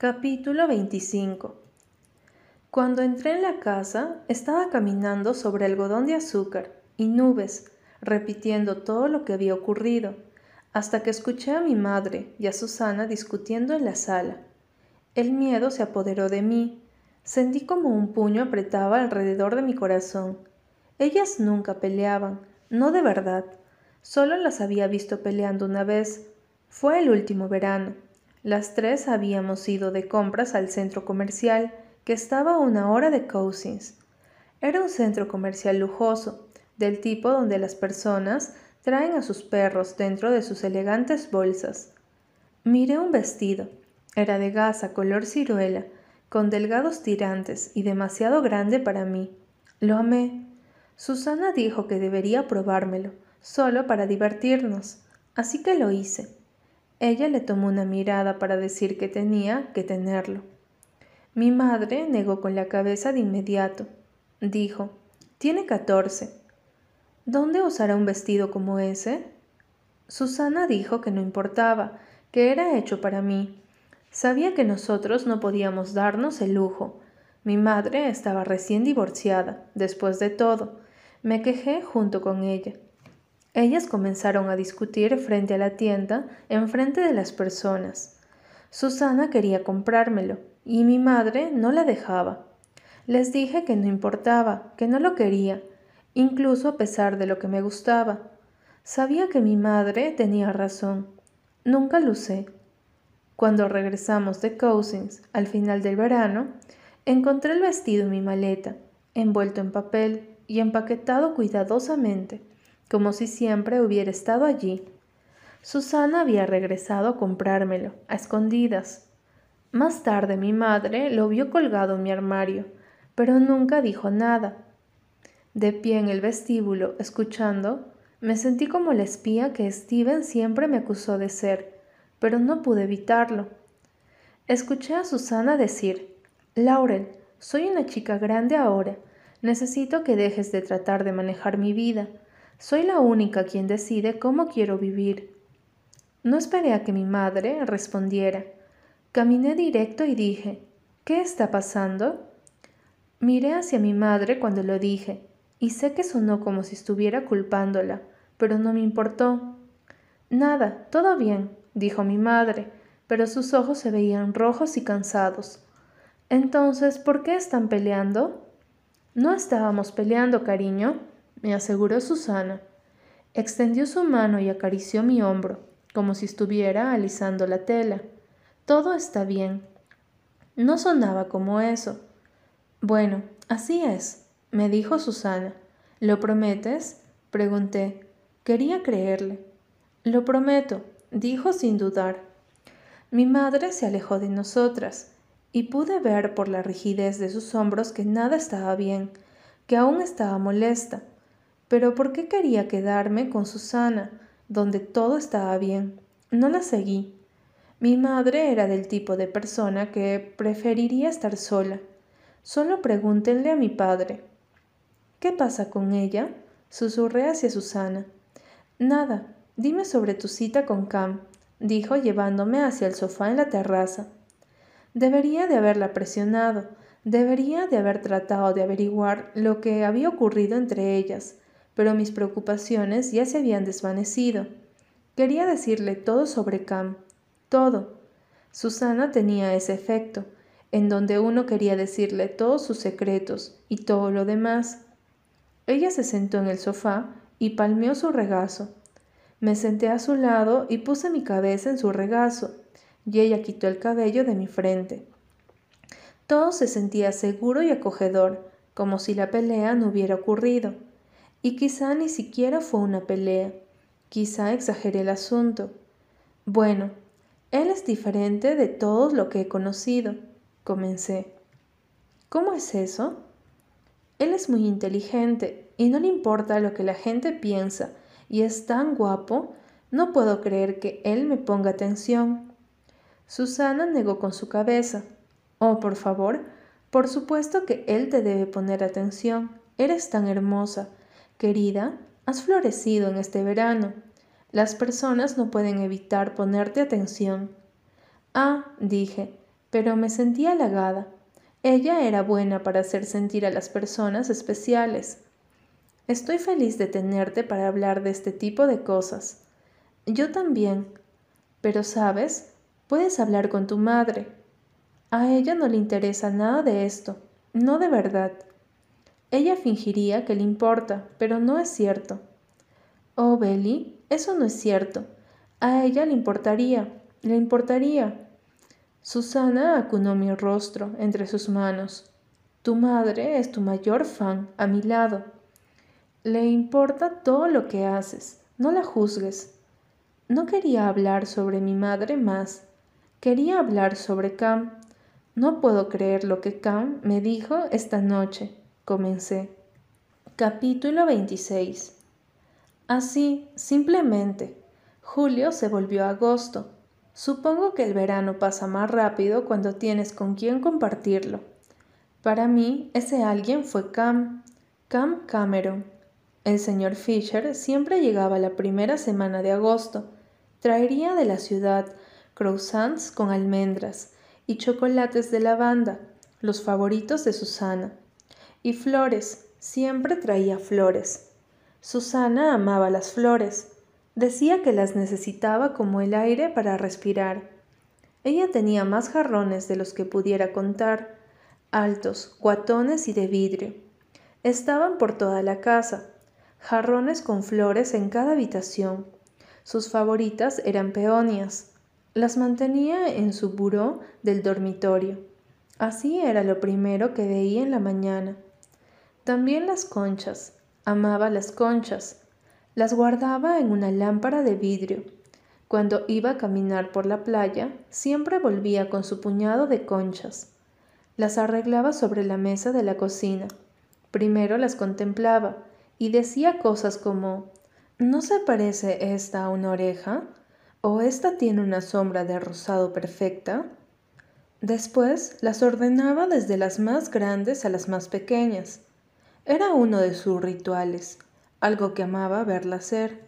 Capítulo 25 Cuando entré en la casa, estaba caminando sobre algodón de azúcar y nubes, repitiendo todo lo que había ocurrido, hasta que escuché a mi madre y a Susana discutiendo en la sala. El miedo se apoderó de mí. Sentí como un puño apretaba alrededor de mi corazón. Ellas nunca peleaban, no de verdad. Solo las había visto peleando una vez. Fue el último verano las tres habíamos ido de compras al centro comercial, que estaba a una hora de Cousins. Era un centro comercial lujoso, del tipo donde las personas traen a sus perros dentro de sus elegantes bolsas. Miré un vestido. Era de gasa color ciruela, con delgados tirantes y demasiado grande para mí. Lo amé. Susana dijo que debería probármelo, solo para divertirnos, así que lo hice. Ella le tomó una mirada para decir que tenía que tenerlo. Mi madre negó con la cabeza de inmediato. Dijo, tiene catorce. ¿Dónde usará un vestido como ese? Susana dijo que no importaba, que era hecho para mí. Sabía que nosotros no podíamos darnos el lujo. Mi madre estaba recién divorciada, después de todo. Me quejé junto con ella. Ellas comenzaron a discutir frente a la tienda, en frente de las personas. Susana quería comprármelo y mi madre no la dejaba. Les dije que no importaba, que no lo quería, incluso a pesar de lo que me gustaba. Sabía que mi madre tenía razón. Nunca lo usé. Cuando regresamos de Cousins al final del verano, encontré el vestido en mi maleta, envuelto en papel y empaquetado cuidadosamente como si siempre hubiera estado allí. Susana había regresado a comprármelo, a escondidas. Más tarde mi madre lo vio colgado en mi armario, pero nunca dijo nada. De pie en el vestíbulo, escuchando, me sentí como la espía que Steven siempre me acusó de ser, pero no pude evitarlo. Escuché a Susana decir, Laurel, soy una chica grande ahora, necesito que dejes de tratar de manejar mi vida, soy la única quien decide cómo quiero vivir. No esperé a que mi madre respondiera. Caminé directo y dije, ¿qué está pasando? Miré hacia mi madre cuando lo dije, y sé que sonó como si estuviera culpándola, pero no me importó. Nada, todo bien, dijo mi madre, pero sus ojos se veían rojos y cansados. Entonces, ¿por qué están peleando? No estábamos peleando, cariño, me aseguró Susana. Extendió su mano y acarició mi hombro, como si estuviera alisando la tela. Todo está bien. No sonaba como eso. Bueno, así es, me dijo Susana. ¿Lo prometes? pregunté. Quería creerle. Lo prometo, dijo sin dudar. Mi madre se alejó de nosotras, y pude ver por la rigidez de sus hombros que nada estaba bien, que aún estaba molesta, pero ¿por qué quería quedarme con Susana, donde todo estaba bien? No la seguí. Mi madre era del tipo de persona que preferiría estar sola. Solo pregúntenle a mi padre. ¿Qué pasa con ella? Susurré hacia Susana. Nada, dime sobre tu cita con Cam, dijo llevándome hacia el sofá en la terraza. Debería de haberla presionado, debería de haber tratado de averiguar lo que había ocurrido entre ellas, pero mis preocupaciones ya se habían desvanecido. Quería decirle todo sobre Cam, todo. Susana tenía ese efecto, en donde uno quería decirle todos sus secretos y todo lo demás. Ella se sentó en el sofá y palmeó su regazo. Me senté a su lado y puse mi cabeza en su regazo, y ella quitó el cabello de mi frente. Todo se sentía seguro y acogedor, como si la pelea no hubiera ocurrido. Y quizá ni siquiera fue una pelea, quizá exageré el asunto. Bueno, él es diferente de todo lo que he conocido, comencé. ¿Cómo es eso? Él es muy inteligente y no le importa lo que la gente piensa y es tan guapo, no puedo creer que él me ponga atención. Susana negó con su cabeza. Oh, por favor, por supuesto que él te debe poner atención. Eres tan hermosa, Querida, has florecido en este verano. Las personas no pueden evitar ponerte atención. Ah, dije, pero me sentí halagada. Ella era buena para hacer sentir a las personas especiales. Estoy feliz de tenerte para hablar de este tipo de cosas. Yo también. Pero, ¿sabes? Puedes hablar con tu madre. A ella no le interesa nada de esto, no de verdad. Ella fingiría que le importa, pero no es cierto. Oh, Belly, eso no es cierto. A ella le importaría, le importaría. Susana acunó mi rostro entre sus manos. Tu madre es tu mayor fan a mi lado. Le importa todo lo que haces, no la juzgues. No quería hablar sobre mi madre más. Quería hablar sobre Cam. No puedo creer lo que Cam me dijo esta noche. Comencé. Capítulo 26. Así, simplemente. Julio se volvió agosto. Supongo que el verano pasa más rápido cuando tienes con quién compartirlo. Para mí, ese alguien fue Cam, Cam Cameron. El señor Fisher siempre llegaba la primera semana de agosto. Traería de la ciudad croissants con almendras y chocolates de lavanda, los favoritos de Susana. Y flores, siempre traía flores. Susana amaba las flores. Decía que las necesitaba como el aire para respirar. Ella tenía más jarrones de los que pudiera contar, altos, guatones y de vidrio. Estaban por toda la casa, jarrones con flores en cada habitación. Sus favoritas eran peonias. Las mantenía en su buró del dormitorio. Así era lo primero que veía en la mañana. También las conchas. Amaba las conchas. Las guardaba en una lámpara de vidrio. Cuando iba a caminar por la playa, siempre volvía con su puñado de conchas. Las arreglaba sobre la mesa de la cocina. Primero las contemplaba, y decía cosas como ¿No se parece esta a una oreja? ¿O esta tiene una sombra de rosado perfecta? Después las ordenaba desde las más grandes a las más pequeñas. Era uno de sus rituales, algo que amaba verla hacer.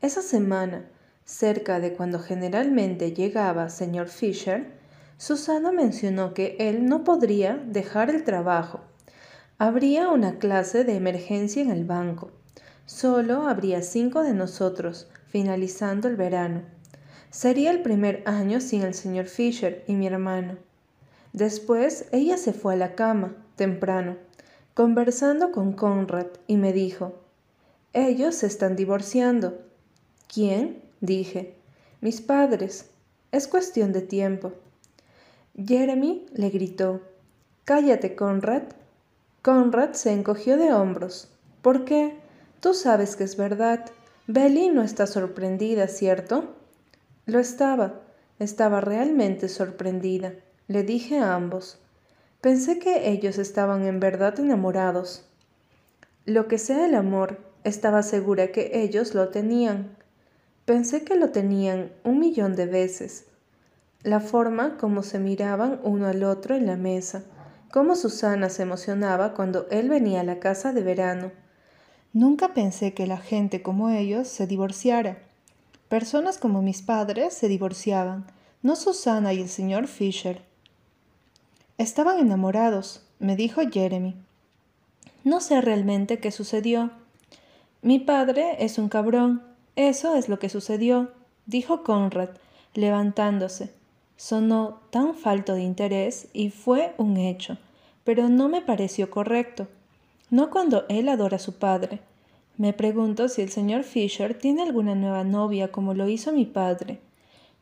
Esa semana, cerca de cuando generalmente llegaba señor Fisher, Susana mencionó que él no podría dejar el trabajo Habría una clase de emergencia en el banco. Solo habría cinco de nosotros, finalizando el verano. Sería el primer año sin el señor Fisher y mi hermano. Después ella se fue a la cama, temprano, conversando con Conrad, y me dijo, Ellos se están divorciando. ¿Quién? dije. Mis padres. Es cuestión de tiempo. Jeremy le gritó, Cállate, Conrad, Conrad se encogió de hombros. ¿Por qué? Tú sabes que es verdad. Belly no está sorprendida, ¿cierto? Lo estaba. Estaba realmente sorprendida. Le dije a ambos. Pensé que ellos estaban en verdad enamorados. Lo que sea el amor, estaba segura que ellos lo tenían. Pensé que lo tenían un millón de veces. La forma como se miraban uno al otro en la mesa cómo Susana se emocionaba cuando él venía a la casa de verano. Nunca pensé que la gente como ellos se divorciara. Personas como mis padres se divorciaban, no Susana y el señor Fisher. Estaban enamorados, me dijo Jeremy. No sé realmente qué sucedió. Mi padre es un cabrón. Eso es lo que sucedió, dijo Conrad, levantándose. Sonó tan falto de interés y fue un hecho, pero no me pareció correcto. No cuando él adora a su padre. Me pregunto si el señor Fisher tiene alguna nueva novia como lo hizo mi padre.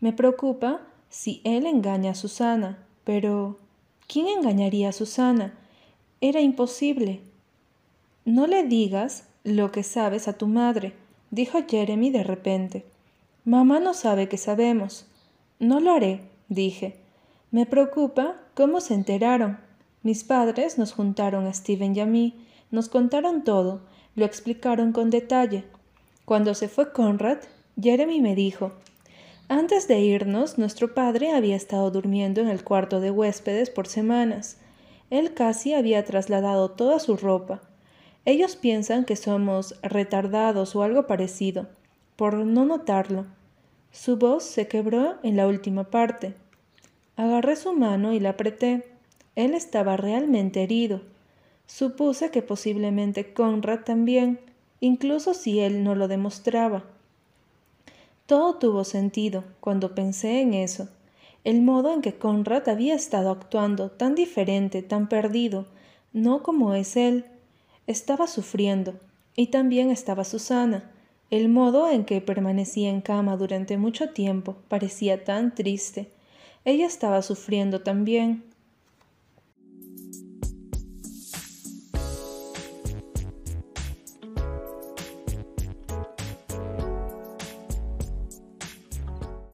Me preocupa si él engaña a Susana, pero ¿quién engañaría a Susana? Era imposible. No le digas lo que sabes a tu madre, dijo Jeremy de repente. Mamá no sabe que sabemos. No lo haré, dije. Me preocupa cómo se enteraron. Mis padres nos juntaron a Steven y a mí, nos contaron todo, lo explicaron con detalle. Cuando se fue Conrad, Jeremy me dijo, antes de irnos, nuestro padre había estado durmiendo en el cuarto de huéspedes por semanas. Él casi había trasladado toda su ropa. Ellos piensan que somos retardados o algo parecido, por no notarlo. Su voz se quebró en la última parte. Agarré su mano y la apreté. Él estaba realmente herido. Supuse que posiblemente Conrad también, incluso si él no lo demostraba. Todo tuvo sentido cuando pensé en eso. El modo en que Conrad había estado actuando, tan diferente, tan perdido, no como es él. Estaba sufriendo, y también estaba Susana. El modo en que permanecía en cama durante mucho tiempo parecía tan triste. Ella estaba sufriendo también.